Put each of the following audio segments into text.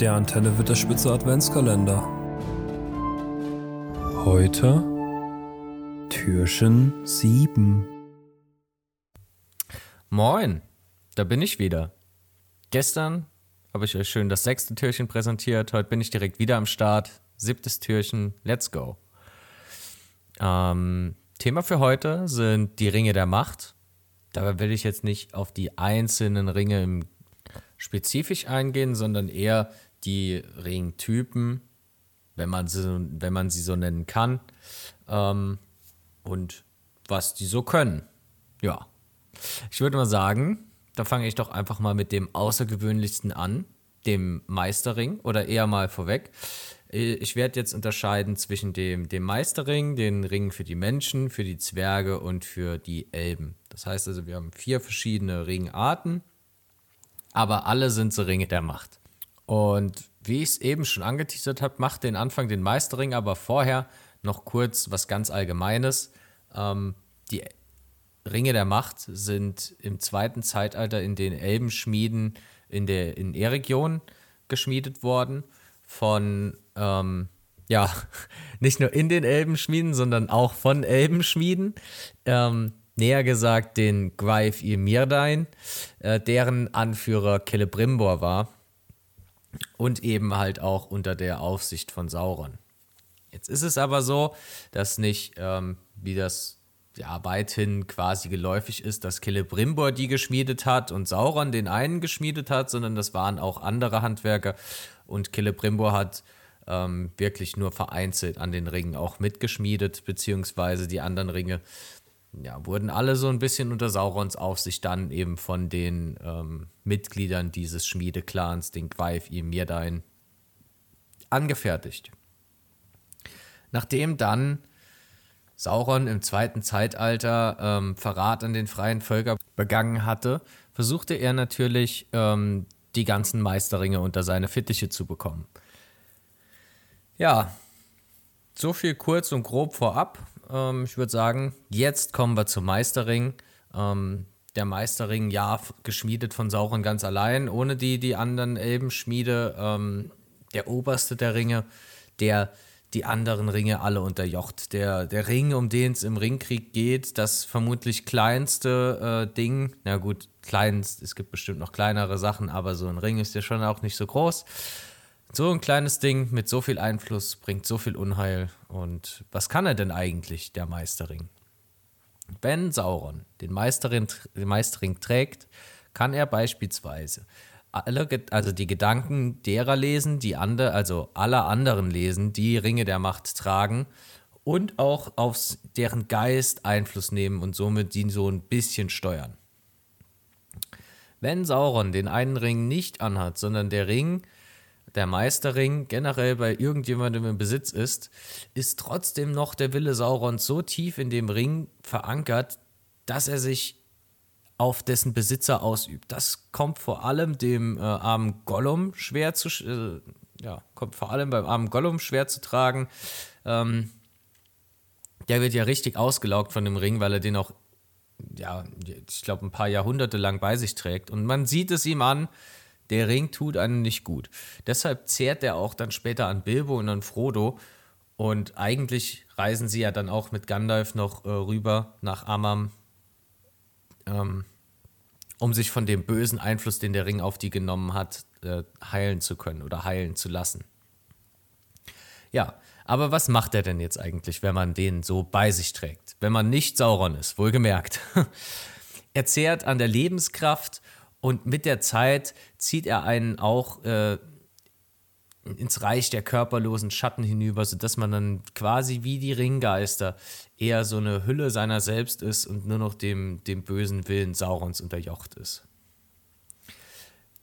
Der Antenne wird der Spitze Adventskalender. Heute Türchen 7. Moin, da bin ich wieder. Gestern habe ich euch schön das sechste Türchen präsentiert. Heute bin ich direkt wieder am Start. Siebtes Türchen, let's go. Ähm, Thema für heute sind die Ringe der Macht. Dabei will ich jetzt nicht auf die einzelnen Ringe im spezifisch eingehen, sondern eher die Ringtypen, wenn man sie, wenn man sie so nennen kann, ähm, und was die so können. Ja. Ich würde mal sagen, da fange ich doch einfach mal mit dem Außergewöhnlichsten an, dem Meisterring, oder eher mal vorweg. Ich werde jetzt unterscheiden zwischen dem, dem Meisterring, den Ring für die Menschen, für die Zwerge und für die Elben. Das heißt also, wir haben vier verschiedene Ringarten aber alle sind so Ringe der Macht. Und wie ich es eben schon angeteasert habe, macht den Anfang den Meisterring, aber vorher noch kurz was ganz Allgemeines. Ähm, die Ringe der Macht sind im zweiten Zeitalter in den Elbenschmieden in der in E-Region geschmiedet worden. Von, ähm, ja, nicht nur in den Elbenschmieden, sondern auch von Elbenschmieden. Ähm, näher gesagt den Gwaif Mirdain, äh, deren Anführer Celebrimbor war und eben halt auch unter der Aufsicht von Sauron. Jetzt ist es aber so, dass nicht, ähm, wie das ja weithin quasi geläufig ist, dass Celebrimbor die geschmiedet hat und Sauron den einen geschmiedet hat, sondern das waren auch andere Handwerker und Celebrimbor hat ähm, wirklich nur vereinzelt an den Ringen auch mitgeschmiedet, beziehungsweise die anderen Ringe ja, wurden alle so ein bisschen unter Saurons Aufsicht dann eben von den ähm, Mitgliedern dieses Schmiedeclans, den Gwaif Mirdain, angefertigt. Nachdem dann Sauron im zweiten Zeitalter ähm, Verrat an den freien Völkern begangen hatte, versuchte er natürlich, ähm, die ganzen Meisterringe unter seine Fittiche zu bekommen. Ja, so viel kurz und grob vorab. Ähm, ich würde sagen, jetzt kommen wir zum Meisterring. Ähm, der Meisterring, ja, geschmiedet von Sauron ganz allein, ohne die, die anderen Elbenschmiede. Ähm, der oberste der Ringe, der die anderen Ringe alle unterjocht. Der, der Ring, um den es im Ringkrieg geht, das vermutlich kleinste äh, Ding, na gut, kleinst, es gibt bestimmt noch kleinere Sachen, aber so ein Ring ist ja schon auch nicht so groß. So ein kleines Ding mit so viel Einfluss bringt so viel Unheil. Und was kann er denn eigentlich, der Meisterring? Wenn Sauron den Meisterring, den Meisterring trägt, kann er beispielsweise alle, also die Gedanken derer lesen, die andere, also aller anderen lesen, die Ringe der Macht tragen und auch auf deren Geist Einfluss nehmen und somit ihn so ein bisschen steuern. Wenn Sauron den einen Ring nicht anhat, sondern der Ring der Meisterring generell bei irgendjemandem im Besitz ist, ist trotzdem noch der Wille Saurons so tief in dem Ring verankert, dass er sich auf dessen Besitzer ausübt. Das kommt vor allem dem äh, armen Gollum schwer zu äh, ja, kommt vor allem beim armen Gollum schwer zu tragen. Ähm, der wird ja richtig ausgelaugt von dem Ring, weil er den auch, ja, ich glaube, ein paar Jahrhunderte lang bei sich trägt. Und man sieht es ihm an, der Ring tut einem nicht gut. Deshalb zehrt er auch dann später an Bilbo und an Frodo. Und eigentlich reisen sie ja dann auch mit Gandalf noch äh, rüber nach Amam, ähm, um sich von dem bösen Einfluss, den der Ring auf die genommen hat, äh, heilen zu können oder heilen zu lassen. Ja, aber was macht er denn jetzt eigentlich, wenn man den so bei sich trägt? Wenn man nicht Sauron ist, wohlgemerkt. er zehrt an der Lebenskraft und mit der Zeit zieht er einen auch äh, ins Reich der körperlosen Schatten hinüber, sodass man dann quasi wie die Ringgeister eher so eine Hülle seiner selbst ist und nur noch dem, dem bösen Willen Saurons unterjocht ist.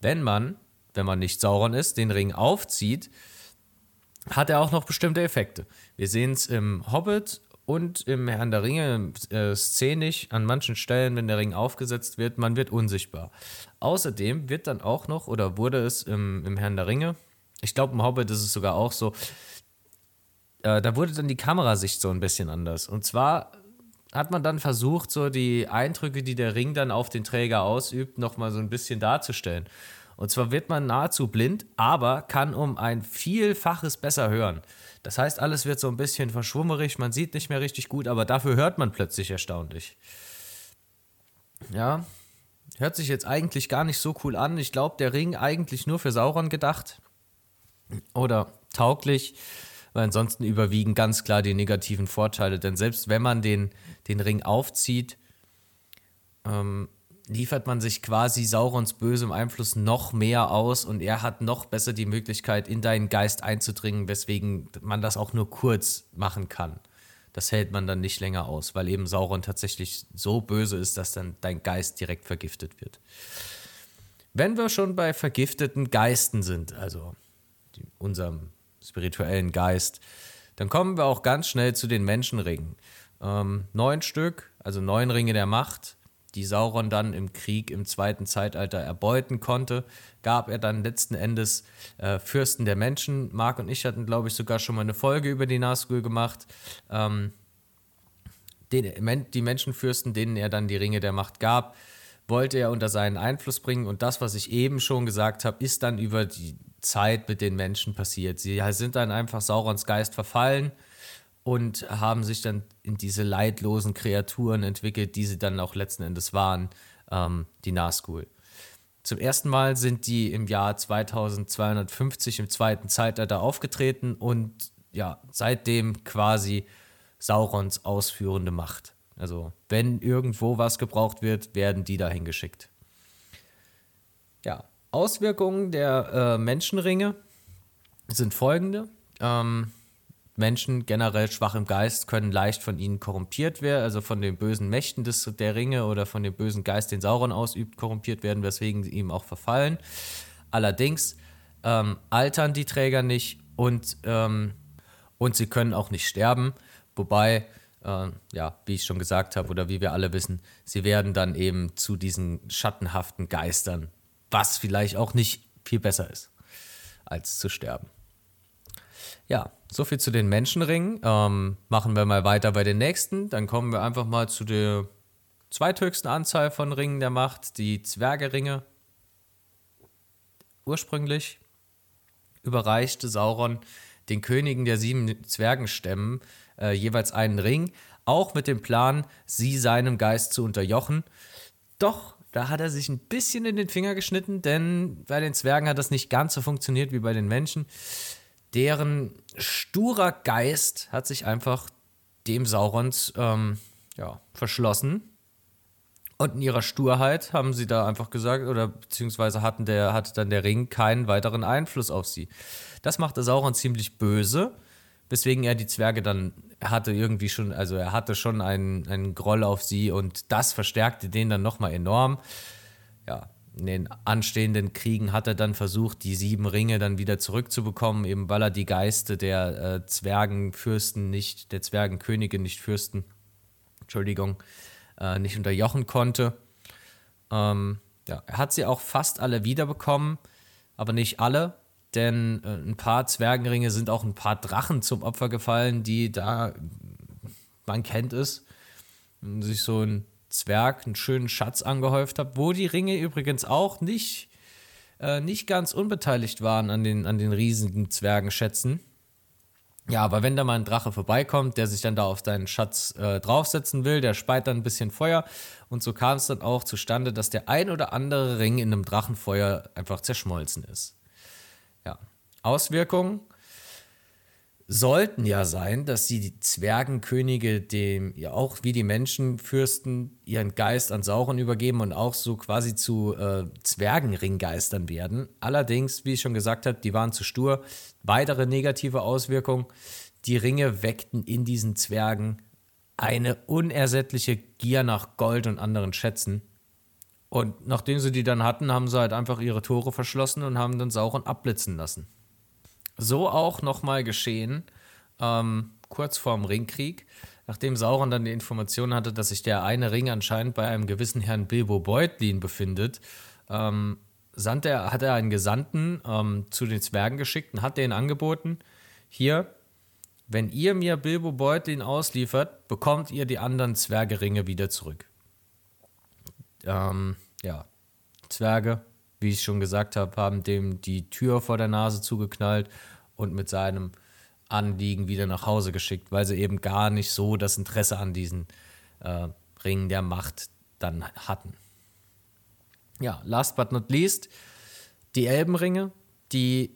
Wenn man, wenn man nicht Sauron ist, den Ring aufzieht, hat er auch noch bestimmte Effekte. Wir sehen es im Hobbit und im Herrn der Ringe äh, szenisch an manchen Stellen, wenn der Ring aufgesetzt wird, man wird unsichtbar. Außerdem wird dann auch noch, oder wurde es im, im Herrn der Ringe, ich glaube im Hobbit ist es sogar auch so, äh, da wurde dann die Kamerasicht so ein bisschen anders. Und zwar hat man dann versucht, so die Eindrücke, die der Ring dann auf den Träger ausübt, nochmal so ein bisschen darzustellen. Und zwar wird man nahezu blind, aber kann um ein Vielfaches besser hören. Das heißt, alles wird so ein bisschen verschwummerig, man sieht nicht mehr richtig gut, aber dafür hört man plötzlich erstaunlich. Ja, hört sich jetzt eigentlich gar nicht so cool an. Ich glaube, der Ring eigentlich nur für Sauron gedacht. Oder tauglich, weil ansonsten überwiegen ganz klar die negativen Vorteile. Denn selbst wenn man den, den Ring aufzieht, ähm, liefert man sich quasi Saurons bösem Einfluss noch mehr aus und er hat noch besser die Möglichkeit, in deinen Geist einzudringen, weswegen man das auch nur kurz machen kann. Das hält man dann nicht länger aus, weil eben Sauron tatsächlich so böse ist, dass dann dein Geist direkt vergiftet wird. Wenn wir schon bei vergifteten Geisten sind, also unserem spirituellen Geist, dann kommen wir auch ganz schnell zu den Menschenringen. Ähm, neun Stück, also neun Ringe der Macht, die Sauron dann im Krieg im zweiten Zeitalter erbeuten konnte, gab er dann letzten Endes äh, Fürsten der Menschen. Marc und ich hatten, glaube ich, sogar schon mal eine Folge über die Nazgul gemacht. Ähm, den, die Menschenfürsten, denen er dann die Ringe der Macht gab, wollte er unter seinen Einfluss bringen. Und das, was ich eben schon gesagt habe, ist dann über die Zeit mit den Menschen passiert. Sie sind dann einfach Saurons Geist verfallen und haben sich dann in diese leidlosen Kreaturen entwickelt, die sie dann auch letzten Endes waren, ähm, die Nazgul. Zum ersten Mal sind die im Jahr 2250 im zweiten Zeitalter aufgetreten und ja, seitdem quasi Saurons ausführende Macht. Also, wenn irgendwo was gebraucht wird, werden die dahin geschickt. Ja, Auswirkungen der äh, Menschenringe sind folgende. Ähm, Menschen generell schwach im Geist können leicht von ihnen korrumpiert werden, also von den bösen Mächten des, der Ringe oder von dem bösen Geist, den Sauron ausübt, korrumpiert werden, weswegen sie ihm auch verfallen. Allerdings ähm, altern die Träger nicht und, ähm, und sie können auch nicht sterben, wobei, äh, ja, wie ich schon gesagt habe oder wie wir alle wissen, sie werden dann eben zu diesen schattenhaften Geistern, was vielleicht auch nicht viel besser ist, als zu sterben. Ja, so viel zu den Menschenringen. Ähm, machen wir mal weiter bei den nächsten. Dann kommen wir einfach mal zu der zweithöchsten Anzahl von Ringen der Macht, die Zwergeringe. Ursprünglich überreichte Sauron den Königen der sieben Zwergenstämmen äh, jeweils einen Ring, auch mit dem Plan, sie seinem Geist zu unterjochen. Doch da hat er sich ein bisschen in den Finger geschnitten, denn bei den Zwergen hat das nicht ganz so funktioniert wie bei den Menschen deren sturer Geist hat sich einfach dem Saurons ähm, ja, verschlossen. Und in ihrer Sturheit haben sie da einfach gesagt, oder beziehungsweise hatten der, hatte dann der Ring keinen weiteren Einfluss auf sie. Das machte Sauron ziemlich böse, weswegen er die Zwerge dann hatte irgendwie schon, also er hatte schon einen, einen Groll auf sie und das verstärkte den dann nochmal enorm. Ja, in den anstehenden Kriegen hat er dann versucht, die sieben Ringe dann wieder zurückzubekommen, eben weil er die Geiste der äh, Zwergenfürsten nicht, der Zwergenkönige nicht Fürsten, Entschuldigung, äh, nicht unterjochen konnte. Ähm, ja, er hat sie auch fast alle wiederbekommen, aber nicht alle, denn äh, ein paar Zwergenringe sind auch ein paar Drachen zum Opfer gefallen, die da, man kennt es, sich so ein Zwerg einen schönen Schatz angehäuft habe, wo die Ringe übrigens auch nicht, äh, nicht ganz unbeteiligt waren an den, an den riesigen Zwergenschätzen. Ja, aber wenn da mal ein Drache vorbeikommt, der sich dann da auf deinen Schatz äh, draufsetzen will, der speit dann ein bisschen Feuer. Und so kam es dann auch zustande, dass der ein oder andere Ring in einem Drachenfeuer einfach zerschmolzen ist. Ja. Auswirkungen sollten ja sein, dass sie die Zwergenkönige dem ja auch wie die Menschenfürsten ihren Geist an Sauron übergeben und auch so quasi zu äh, Zwergenringgeistern werden. Allerdings, wie ich schon gesagt habe, die waren zu stur. Weitere negative Auswirkung: Die Ringe weckten in diesen Zwergen eine unersättliche Gier nach Gold und anderen Schätzen. Und nachdem sie die dann hatten, haben sie halt einfach ihre Tore verschlossen und haben dann Sauron abblitzen lassen. So auch nochmal geschehen, ähm, kurz vorm Ringkrieg, nachdem Sauron dann die Information hatte, dass sich der eine Ring anscheinend bei einem gewissen Herrn Bilbo Beutlin befindet, ähm, er, hat er einen Gesandten ähm, zu den Zwergen geschickt und hat denen angeboten, hier, wenn ihr mir Bilbo Beutlin ausliefert, bekommt ihr die anderen Zwergeringe wieder zurück. Ähm, ja, Zwerge wie ich schon gesagt habe, haben dem die Tür vor der Nase zugeknallt und mit seinem Anliegen wieder nach Hause geschickt, weil sie eben gar nicht so das Interesse an diesen äh, Ringen der Macht dann hatten. Ja, last but not least, die Elbenringe, die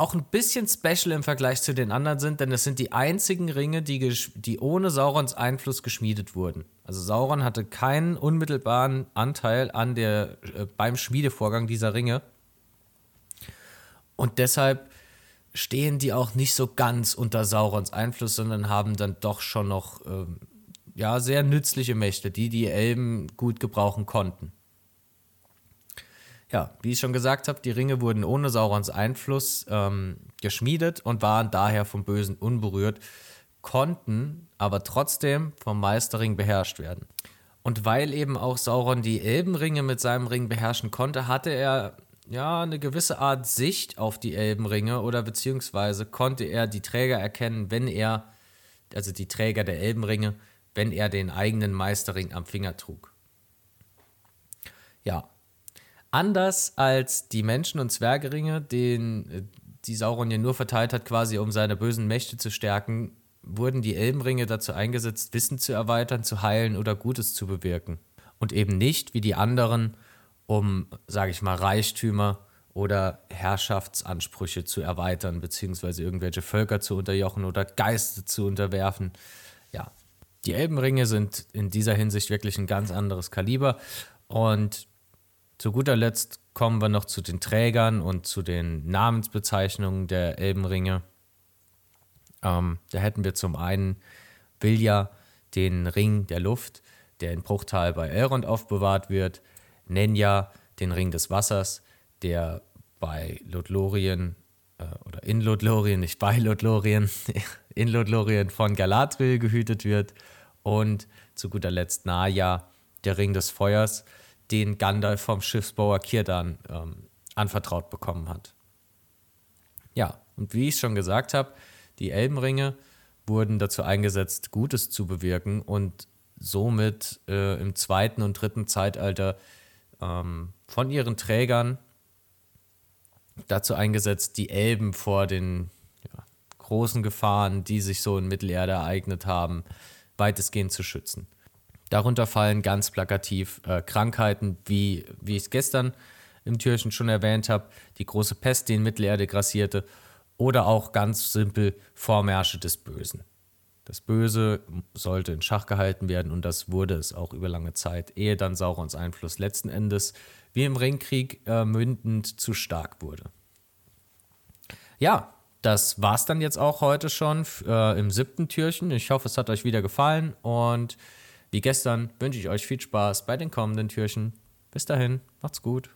auch ein bisschen special im Vergleich zu den anderen sind, denn es sind die einzigen Ringe, die, die ohne Saurons Einfluss geschmiedet wurden. Also Sauron hatte keinen unmittelbaren Anteil an der, äh, beim Schmiedevorgang dieser Ringe. Und deshalb stehen die auch nicht so ganz unter Saurons Einfluss, sondern haben dann doch schon noch ähm, ja, sehr nützliche Mächte, die die Elben gut gebrauchen konnten. Ja, wie ich schon gesagt habe, die Ringe wurden ohne Saurons Einfluss ähm, geschmiedet und waren daher vom Bösen unberührt, konnten aber trotzdem vom Meisterring beherrscht werden. Und weil eben auch Sauron die Elbenringe mit seinem Ring beherrschen konnte, hatte er ja eine gewisse Art Sicht auf die Elbenringe oder beziehungsweise konnte er die Träger erkennen, wenn er, also die Träger der Elbenringe, wenn er den eigenen Meisterring am Finger trug. Ja, Anders als die Menschen- und Zwergeringe, den äh, die Sauron ja nur verteilt hat, quasi um seine bösen Mächte zu stärken, wurden die Elbenringe dazu eingesetzt, Wissen zu erweitern, zu heilen oder Gutes zu bewirken. Und eben nicht wie die anderen, um, sage ich mal, Reichtümer oder Herrschaftsansprüche zu erweitern, beziehungsweise irgendwelche Völker zu unterjochen oder Geiste zu unterwerfen. Ja, die Elbenringe sind in dieser Hinsicht wirklich ein ganz anderes Kaliber. Und zu guter Letzt kommen wir noch zu den Trägern und zu den Namensbezeichnungen der Elbenringe. Ähm, da hätten wir zum einen Vilja, den Ring der Luft, der in Bruchtal bei Elrond aufbewahrt wird, Nenja, den Ring des Wassers, der bei Lothlorien äh, oder in Lothlorien, nicht bei Lothlorien, in Lothlorien von Galadriel gehütet wird und zu guter Letzt Naja, der Ring des Feuers, den Gandalf vom Schiffsbauer Kirdan ähm, anvertraut bekommen hat. Ja, und wie ich schon gesagt habe, die Elbenringe wurden dazu eingesetzt, Gutes zu bewirken und somit äh, im zweiten und dritten Zeitalter ähm, von ihren Trägern dazu eingesetzt, die Elben vor den ja, großen Gefahren, die sich so in Mittelerde ereignet haben, weitestgehend zu schützen. Darunter fallen ganz plakativ äh, Krankheiten, wie, wie ich es gestern im Türchen schon erwähnt habe, die große Pest, die in Mittelerde grassierte, oder auch ganz simpel Vormärsche des Bösen. Das Böse sollte in Schach gehalten werden und das wurde es auch über lange Zeit, ehe dann Saurons Einfluss letzten Endes wie im Ringkrieg äh, mündend zu stark wurde. Ja, das war's dann jetzt auch heute schon äh, im siebten Türchen. Ich hoffe, es hat euch wieder gefallen und wie gestern wünsche ich euch viel Spaß bei den kommenden Türchen. Bis dahin, macht's gut.